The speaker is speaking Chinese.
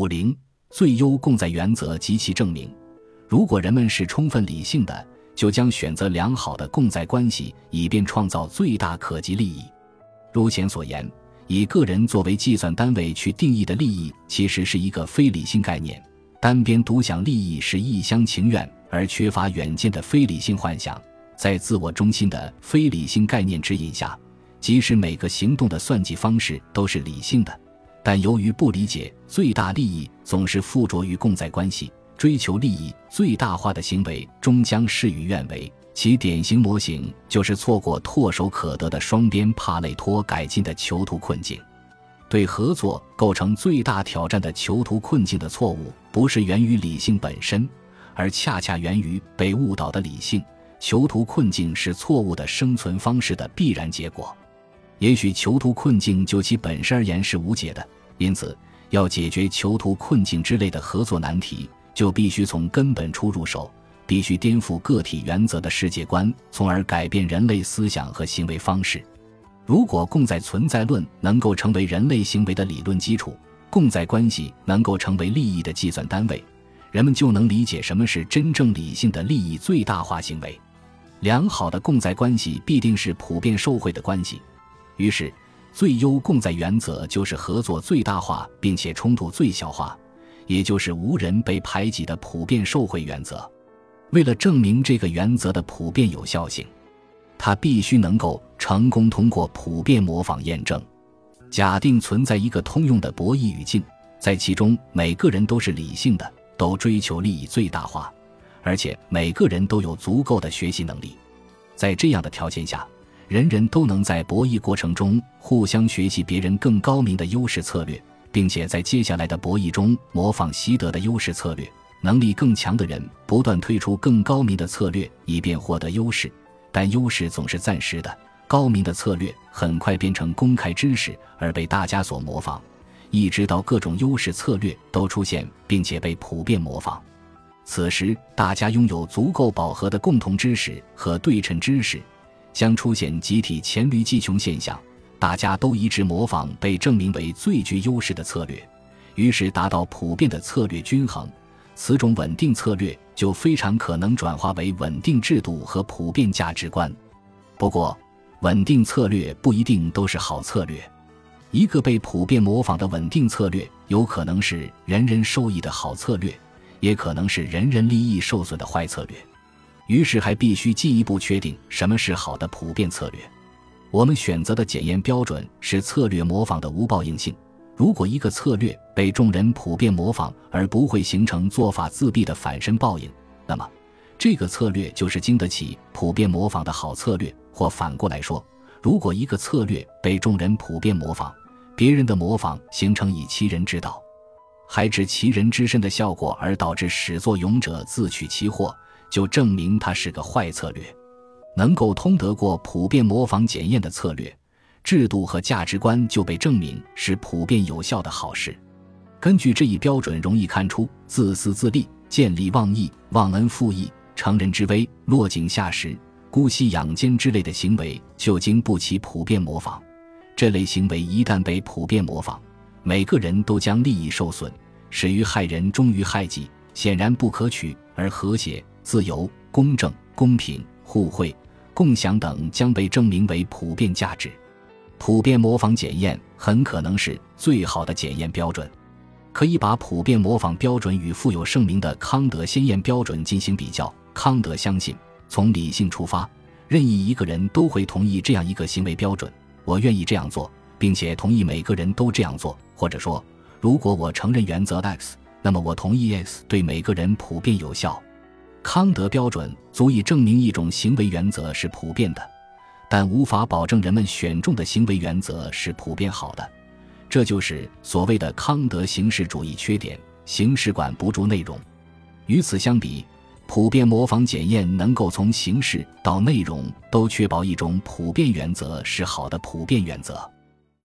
五零最优共在原则及其证明。如果人们是充分理性的，就将选择良好的共在关系，以便创造最大可及利益。如前所言，以个人作为计算单位去定义的利益，其实是一个非理性概念。单边独享利益是一厢情愿而缺乏远见的非理性幻想。在自我中心的非理性概念指引下，即使每个行动的算计方式都是理性的，但由于不理解最大利益总是附着于共在关系。追求利益最大化的行为终将事与愿违，其典型模型就是错过唾手可得的双边帕累托改进的囚徒困境。对合作构成最大挑战的囚徒困境的错误，不是源于理性本身，而恰恰源于被误导的理性。囚徒困境是错误的生存方式的必然结果。也许囚徒困境就其本身而言是无解的，因此要解决囚徒困境之类的合作难题。就必须从根本处入手，必须颠覆个体原则的世界观，从而改变人类思想和行为方式。如果共在存在论能够成为人类行为的理论基础，共在关系能够成为利益的计算单位，人们就能理解什么是真正理性的利益最大化行为。良好的共在关系必定是普遍受惠的关系。于是，最优共在原则就是合作最大化，并且冲突最小化。也就是无人被排挤的普遍受贿原则。为了证明这个原则的普遍有效性，它必须能够成功通过普遍模仿验证。假定存在一个通用的博弈语境，在其中每个人都是理性的，都追求利益最大化，而且每个人都有足够的学习能力。在这样的条件下，人人都能在博弈过程中互相学习别人更高明的优势策略。并且在接下来的博弈中模仿习得的优势策略，能力更强的人不断推出更高明的策略，以便获得优势。但优势总是暂时的，高明的策略很快变成公开知识，而被大家所模仿，一直到各种优势策略都出现，并且被普遍模仿。此时，大家拥有足够饱和的共同知识和对称知识，将出现集体黔驴技穷现象。大家都一致模仿被证明为最具优势的策略，于是达到普遍的策略均衡。此种稳定策略就非常可能转化为稳定制度和普遍价值观。不过，稳定策略不一定都是好策略。一个被普遍模仿的稳定策略，有可能是人人受益的好策略，也可能是人人利益受损的坏策略。于是，还必须进一步确定什么是好的普遍策略。我们选择的检验标准是策略模仿的无报应性。如果一个策略被众人普遍模仿而不会形成做法自毙的反身报应，那么这个策略就是经得起普遍模仿的好策略。或反过来说，如果一个策略被众人普遍模仿，别人的模仿形成以其人之道，还治其人之身的效果，而导致始作俑者自取其祸，就证明它是个坏策略。能够通得过普遍模仿检验的策略、制度和价值观，就被证明是普遍有效的好事。根据这一标准，容易看出自私自利、见利忘义、忘恩负义、乘人之危、落井下石、姑息养奸之类的行为，就经不起普遍模仿。这类行为一旦被普遍模仿，每个人都将利益受损，始于害人，终于害己，显然不可取。而和谐、自由、公正、公平。互惠、共享等将被证明为普遍价值。普遍模仿检验很可能是最好的检验标准。可以把普遍模仿标准与富有盛名的康德先验标准进行比较。康德相信，从理性出发，任意一个人都会同意这样一个行为标准：我愿意这样做，并且同意每个人都这样做。或者说，如果我承认原则 X，那么我同意 X 对每个人普遍有效。康德标准足以证明一种行为原则是普遍的，但无法保证人们选中的行为原则是普遍好的。这就是所谓的康德形式主义缺点：形式管不住内容。与此相比，普遍模仿检验能够从形式到内容都确保一种普遍原则是好的普遍原则。